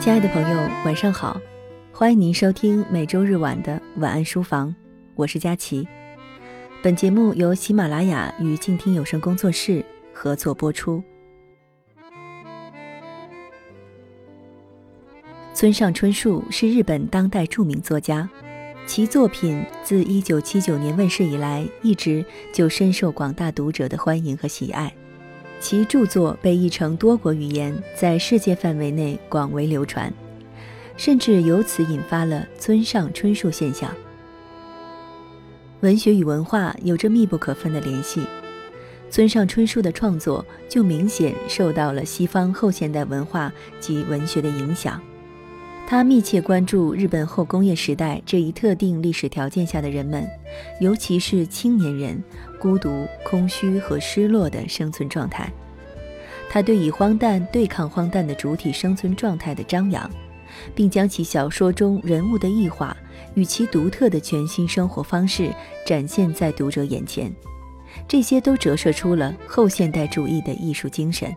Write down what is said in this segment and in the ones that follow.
亲爱的朋友，晚上好，欢迎您收听每周日晚的晚安书房，我是佳琪。本节目由喜马拉雅与静听有声工作室合作播出。村上春树是日本当代著名作家，其作品自1979年问世以来，一直就深受广大读者的欢迎和喜爱。其著作被译成多国语言，在世界范围内广为流传，甚至由此引发了村上春树现象。文学与文化有着密不可分的联系，村上春树的创作就明显受到了西方后现代文化及文学的影响。他密切关注日本后工业时代这一特定历史条件下的人们，尤其是青年人孤独、空虚和失落的生存状态。他对以荒诞对抗荒诞的主体生存状态的张扬，并将其小说中人物的异化与其独特的全新生活方式展现在读者眼前，这些都折射出了后现代主义的艺术精神。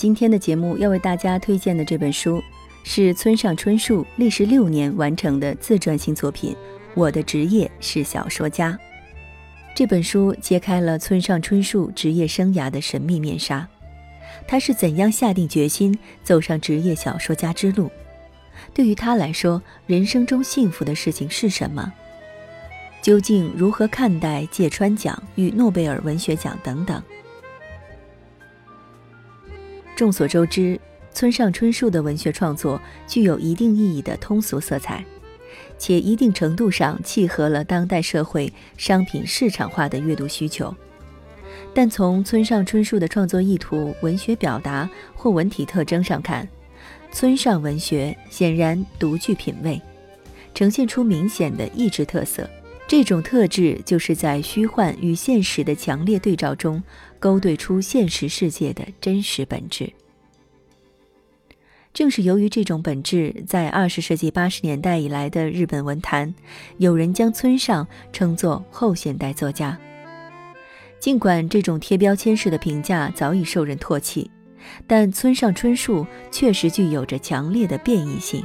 今天的节目要为大家推荐的这本书，是村上春树历时六年完成的自传性作品《我的职业是小说家》。这本书揭开了村上春树职业生涯的神秘面纱，他是怎样下定决心走上职业小说家之路？对于他来说，人生中幸福的事情是什么？究竟如何看待芥川奖与诺贝尔文学奖等等？众所周知，村上春树的文学创作具有一定意义的通俗色彩，且一定程度上契合了当代社会商品市场化的阅读需求。但从村上春树的创作意图、文学表达或文体特征上看，村上文学显然独具品味，呈现出明显的意志特色。这种特质就是在虚幻与现实的强烈对照中。勾兑出现实世界的真实本质。正是由于这种本质，在二十世纪八十年代以来的日本文坛，有人将村上称作后现代作家。尽管这种贴标签式的评价早已受人唾弃，但村上春树确实具有着强烈的变异性，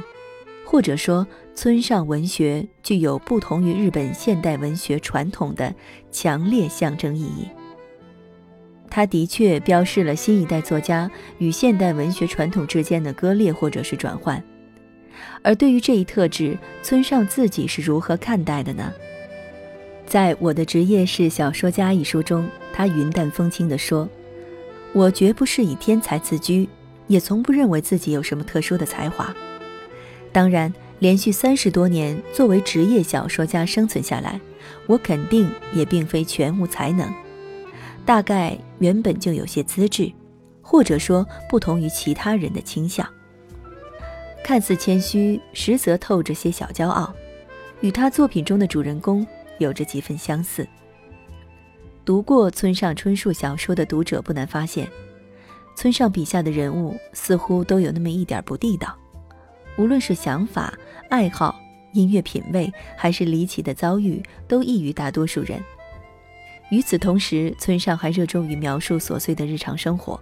或者说，村上文学具有不同于日本现代文学传统的强烈象征意义。他的确标示了新一代作家与现代文学传统之间的割裂或者是转换，而对于这一特质，村上自己是如何看待的呢？在我的职业是小说家一书中，他云淡风轻地说：“我绝不是以天才自居，也从不认为自己有什么特殊的才华。当然，连续三十多年作为职业小说家生存下来，我肯定也并非全无才能。”大概原本就有些资质，或者说不同于其他人的倾向。看似谦虚，实则透着些小骄傲，与他作品中的主人公有着几分相似。读过村上春树小说的读者不难发现，村上笔下的人物似乎都有那么一点不地道，无论是想法、爱好、音乐品味，还是离奇的遭遇，都异于大多数人。与此同时，村上还热衷于描述琐碎的日常生活，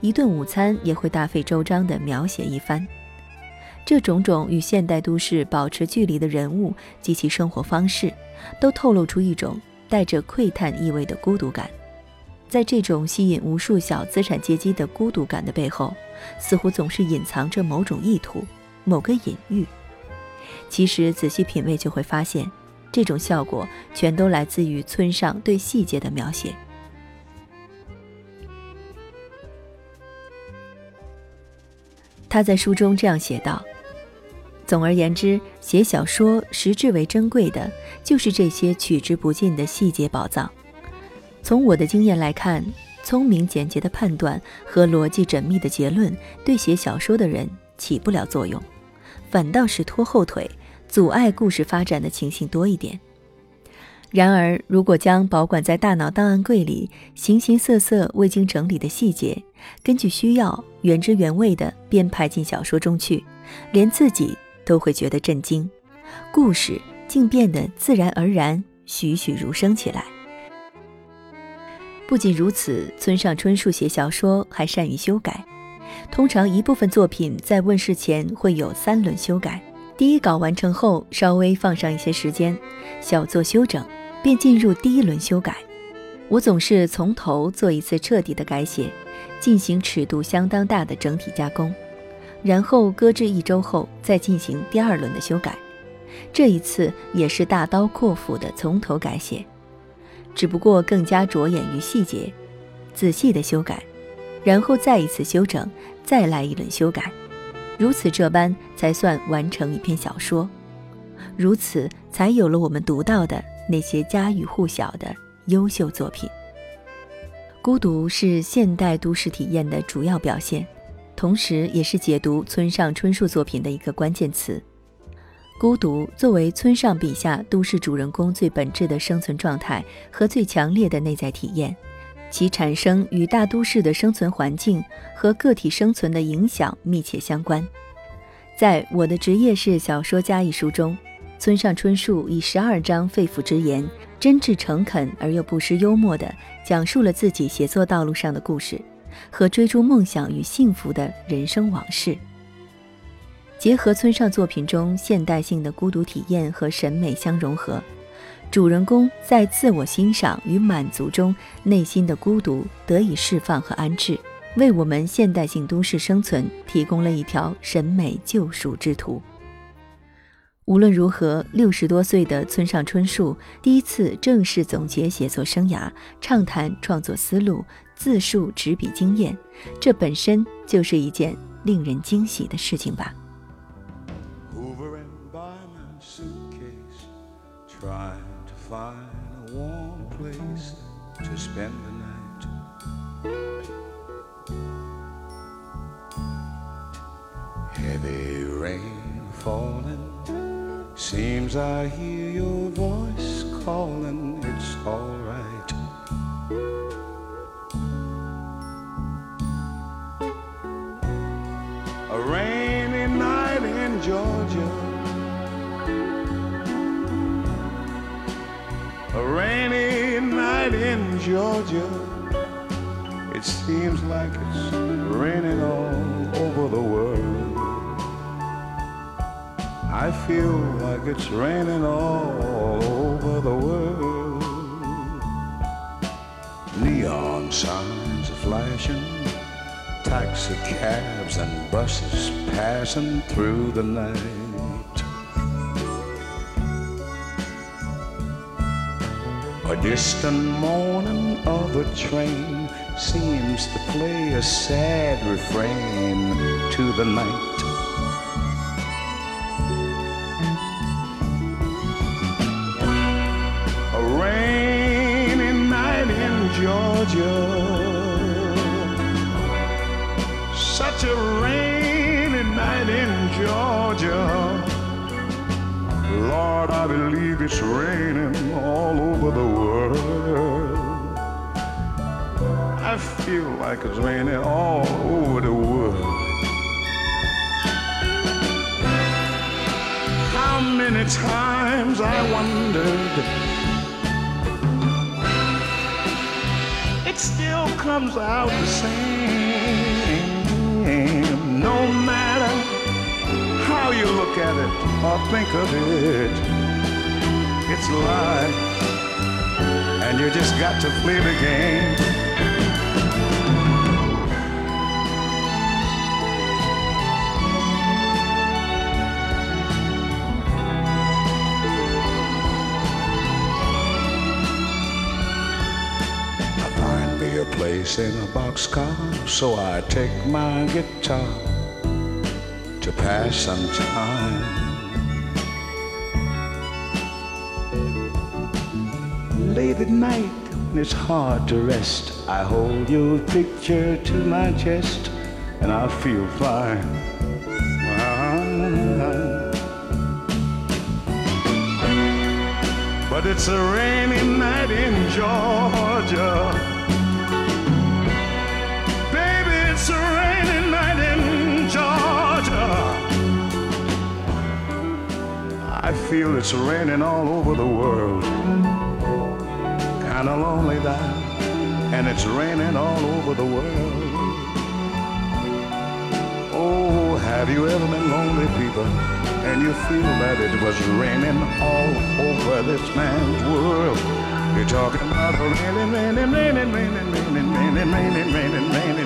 一顿午餐也会大费周章地描写一番。这种种与现代都市保持距离的人物及其生活方式，都透露出一种带着窥探意味的孤独感。在这种吸引无数小资产阶级的孤独感的背后，似乎总是隐藏着某种意图、某个隐喻。其实仔细品味，就会发现。这种效果全都来自于村上对细节的描写。他在书中这样写道：“总而言之，写小说实质为珍贵的，就是这些取之不尽的细节宝藏。从我的经验来看，聪明简洁的判断和逻辑缜密的结论，对写小说的人起不了作用，反倒是拖后腿。”阻碍故事发展的情形多一点。然而，如果将保管在大脑档案柜里、形形色色、未经整理的细节，根据需要原汁原味地编排进小说中去，连自己都会觉得震惊，故事竟变得自然而然、栩栩如生起来。不仅如此，村上春树写小说还善于修改。通常一部分作品在问世前会有三轮修改，第一稿完成后稍微放上一些时间，小做修整，便进入第一轮修改。我总是从头做一次彻底的改写，进行尺度相当大的整体加工，然后搁置一周后再进行第二轮的修改。这一次也是大刀阔斧的从头改写。只不过更加着眼于细节，仔细的修改，然后再一次修整，再来一轮修改，如此这般才算完成一篇小说，如此才有了我们读到的那些家喻户晓的优秀作品。孤独是现代都市体验的主要表现，同时也是解读村上春树作品的一个关键词。孤独作为村上笔下都市主人公最本质的生存状态和最强烈的内在体验，其产生与大都市的生存环境和个体生存的影响密切相关。在我的职业是小说家一书中，村上春树以十二章肺腑之言，真挚诚恳而又不失幽默地讲述了自己写作道路上的故事和追逐梦想与幸福的人生往事。结合村上作品中现代性的孤独体验和审美相融合，主人公在自我欣赏与满足中，内心的孤独得以释放和安置，为我们现代性都市生存提供了一条审美救赎之途。无论如何，六十多岁的村上春树第一次正式总结写作生涯，畅谈创作思路，自述执笔经验，这本身就是一件令人惊喜的事情吧。find a warm place to spend the night. Heavy rain falling, seems I hear your voice calling, it's alright. A rainy night in Georgia night in Georgia. It seems like it's raining all over the world. I feel like it's raining all over the world. Neon signs are flashing, taxi cabs and buses passing through the night. Distant moaning of a train seems to play a sad refrain to the night. A rainy night in Georgia. Such a rainy night in Georgia. Lord, I believe it's raining I feel like it's raining all over the world. How many times I wondered, it still comes out the same, no matter how you look at it or think of it, it's life, and you just got to play the game. Place in a boxcar, so I take my guitar to pass some time. Late at night, when it's hard to rest, I hold your picture to my chest and I feel fine. But it's a rainy night in Georgia. Feel it's raining all over the world. Kinda lonely that and it's raining all over the world. Oh, have you ever been lonely, people, and you feel that it was raining all over this man's world? You're talking about raining, raining, raining, raining, raining, raining, raining, raining, raining,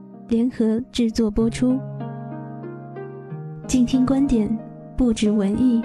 联合制作播出。静听观点，不止文艺。